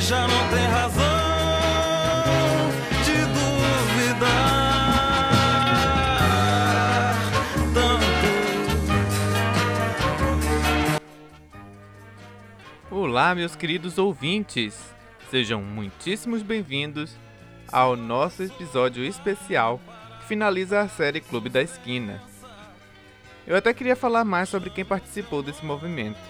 já não tem razão de duvidar tanto. Olá, meus queridos ouvintes, sejam muitíssimos bem-vindos ao nosso episódio especial que finaliza a série Clube da Esquina. Eu até queria falar mais sobre quem participou desse movimento,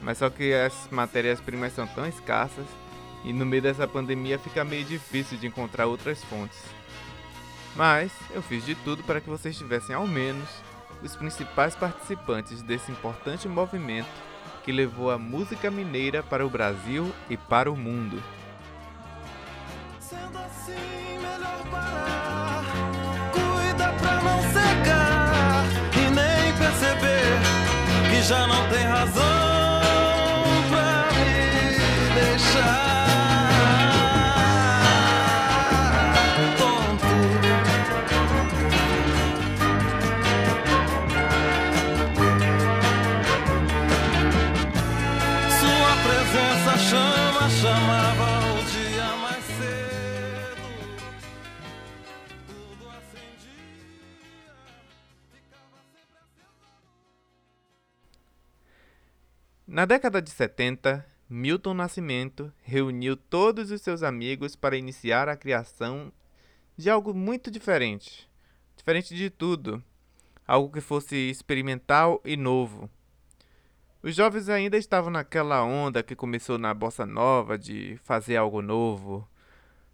mas só que as matérias-primas são tão escassas e no meio dessa pandemia fica meio difícil de encontrar outras fontes. Mas eu fiz de tudo para que vocês tivessem ao menos os principais participantes desse importante movimento que levou a música mineira para o Brasil e para o mundo. Sendo assim, melhor parar. Cuida pra não secar e nem perceber que já não tem razão pra me deixar. Na década de 70, Milton Nascimento reuniu todos os seus amigos para iniciar a criação de algo muito diferente. Diferente de tudo. Algo que fosse experimental e novo. Os jovens ainda estavam naquela onda que começou na bossa nova de fazer algo novo.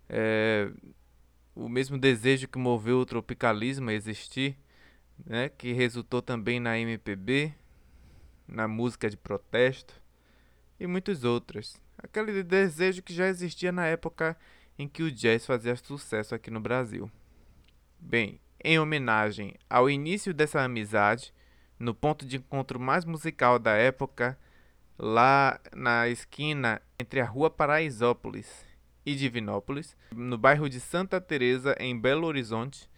É, o mesmo desejo que moveu o tropicalismo a existir, né, que resultou também na MPB, na música de protesto e muitos outros. Aquele desejo que já existia na época em que o jazz fazia sucesso aqui no Brasil. Bem, em homenagem ao início dessa amizade, no ponto de encontro mais musical da época, lá na esquina entre a Rua Paraisópolis e Divinópolis, no bairro de Santa Teresa, em Belo Horizonte,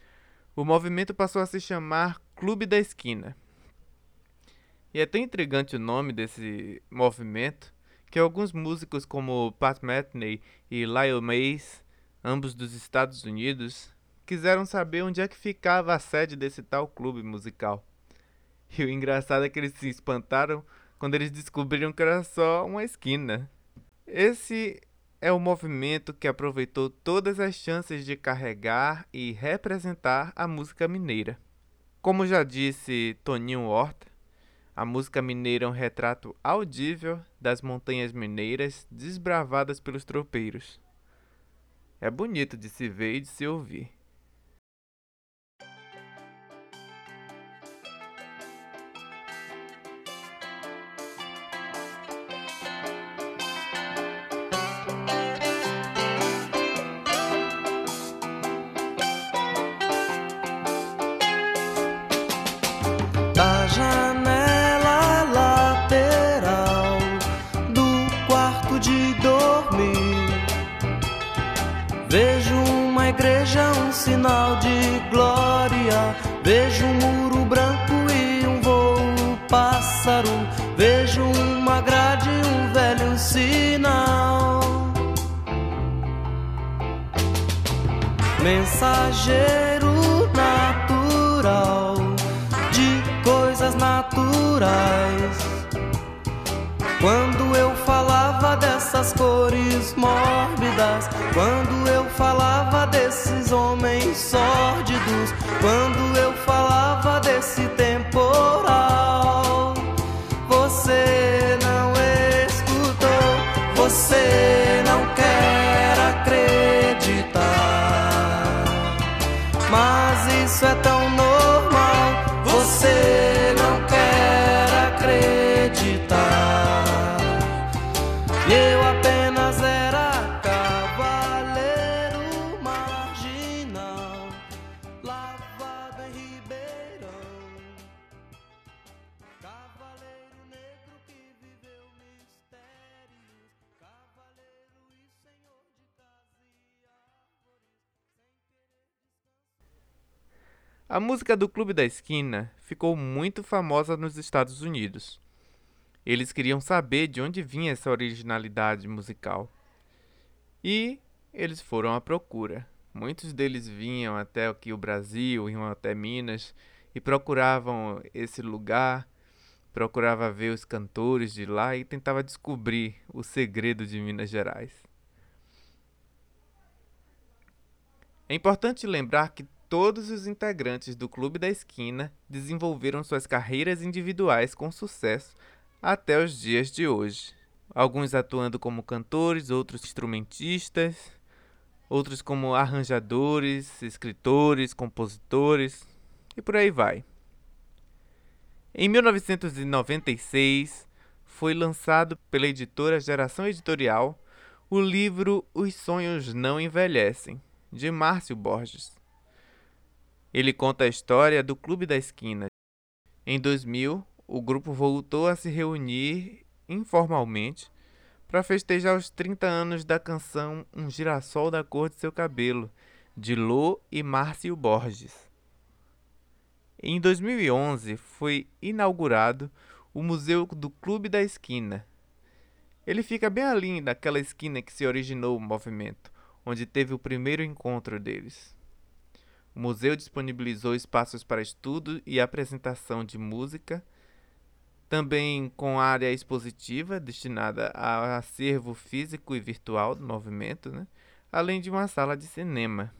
o movimento passou a se chamar Clube da Esquina. E é tão intrigante o nome desse movimento que alguns músicos como Pat Metheny e Lyle Mays, ambos dos Estados Unidos, quiseram saber onde é que ficava a sede desse tal clube musical. E o engraçado é que eles se espantaram quando eles descobriram que era só uma esquina. Esse é o movimento que aproveitou todas as chances de carregar e representar a música mineira. Como já disse Toninho Horta, a música mineira é um retrato audível das montanhas mineiras desbravadas pelos tropeiros. É bonito de se ver e de se ouvir. Sinal de glória. Vejo um muro branco e um voo pássaro. Vejo uma grade e um velho sinal. Mensageiro natural de coisas naturais. Quando eu falava dessas cores mórbidas, quando falava desses homens sórdidos, quando eu falava desse temporal, você não escutou, você não quer acreditar. Mas isso é tão normal, você não quer acreditar. Eu A música do Clube da Esquina ficou muito famosa nos Estados Unidos. Eles queriam saber de onde vinha essa originalidade musical. E eles foram à procura. Muitos deles vinham até aqui o Brasil, iam até Minas e procuravam esse lugar, procurava ver os cantores de lá e tentava descobrir o segredo de Minas Gerais. É importante lembrar que todos os integrantes do Clube da Esquina desenvolveram suas carreiras individuais com sucesso até os dias de hoje. Alguns atuando como cantores, outros instrumentistas, outros como arranjadores, escritores, compositores e por aí vai. Em 1996, foi lançado pela editora Geração Editorial o livro Os Sonhos Não Envelhecem, de Márcio Borges. Ele conta a história do Clube da Esquina. Em 2000, o grupo voltou a se reunir informalmente para festejar os 30 anos da canção Um Girassol da Cor de Seu Cabelo, de Lô e Márcio Borges. Em 2011, foi inaugurado o Museu do Clube da Esquina. Ele fica bem ali daquela esquina que se originou o movimento, onde teve o primeiro encontro deles. O museu disponibilizou espaços para estudo e apresentação de música, também com área expositiva destinada ao acervo físico e virtual do movimento, né? além de uma sala de cinema.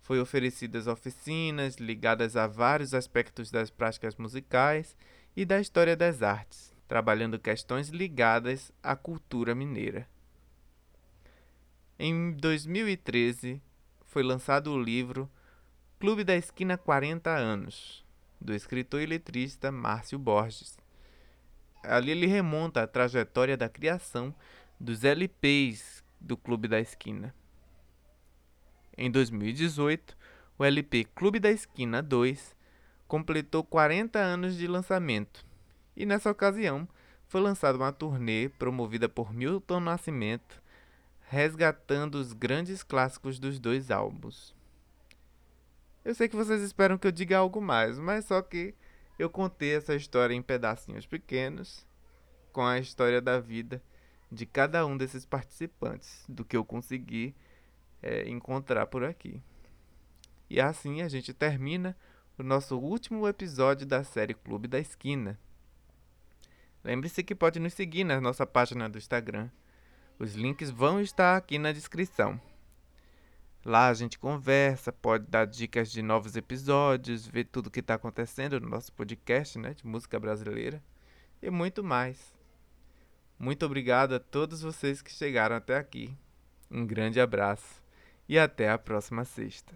Foi oferecidas oficinas ligadas a vários aspectos das práticas musicais e da história das artes, trabalhando questões ligadas à cultura mineira. Em 2013, foi lançado o livro Clube da Esquina 40 anos, do escritor e letrista Márcio Borges. Ali ele remonta a trajetória da criação dos LPs do Clube da Esquina. Em 2018, o LP Clube da Esquina 2 completou 40 anos de lançamento, e nessa ocasião foi lançada uma turnê promovida por Milton Nascimento resgatando os grandes clássicos dos dois álbuns. Eu sei que vocês esperam que eu diga algo mais, mas só que eu contei essa história em pedacinhos pequenos, com a história da vida de cada um desses participantes, do que eu consegui é, encontrar por aqui. E assim a gente termina o nosso último episódio da série Clube da Esquina. Lembre-se que pode nos seguir na nossa página do Instagram os links vão estar aqui na descrição. Lá a gente conversa, pode dar dicas de novos episódios, ver tudo o que está acontecendo no nosso podcast né, de música brasileira e muito mais. Muito obrigado a todos vocês que chegaram até aqui. Um grande abraço e até a próxima sexta.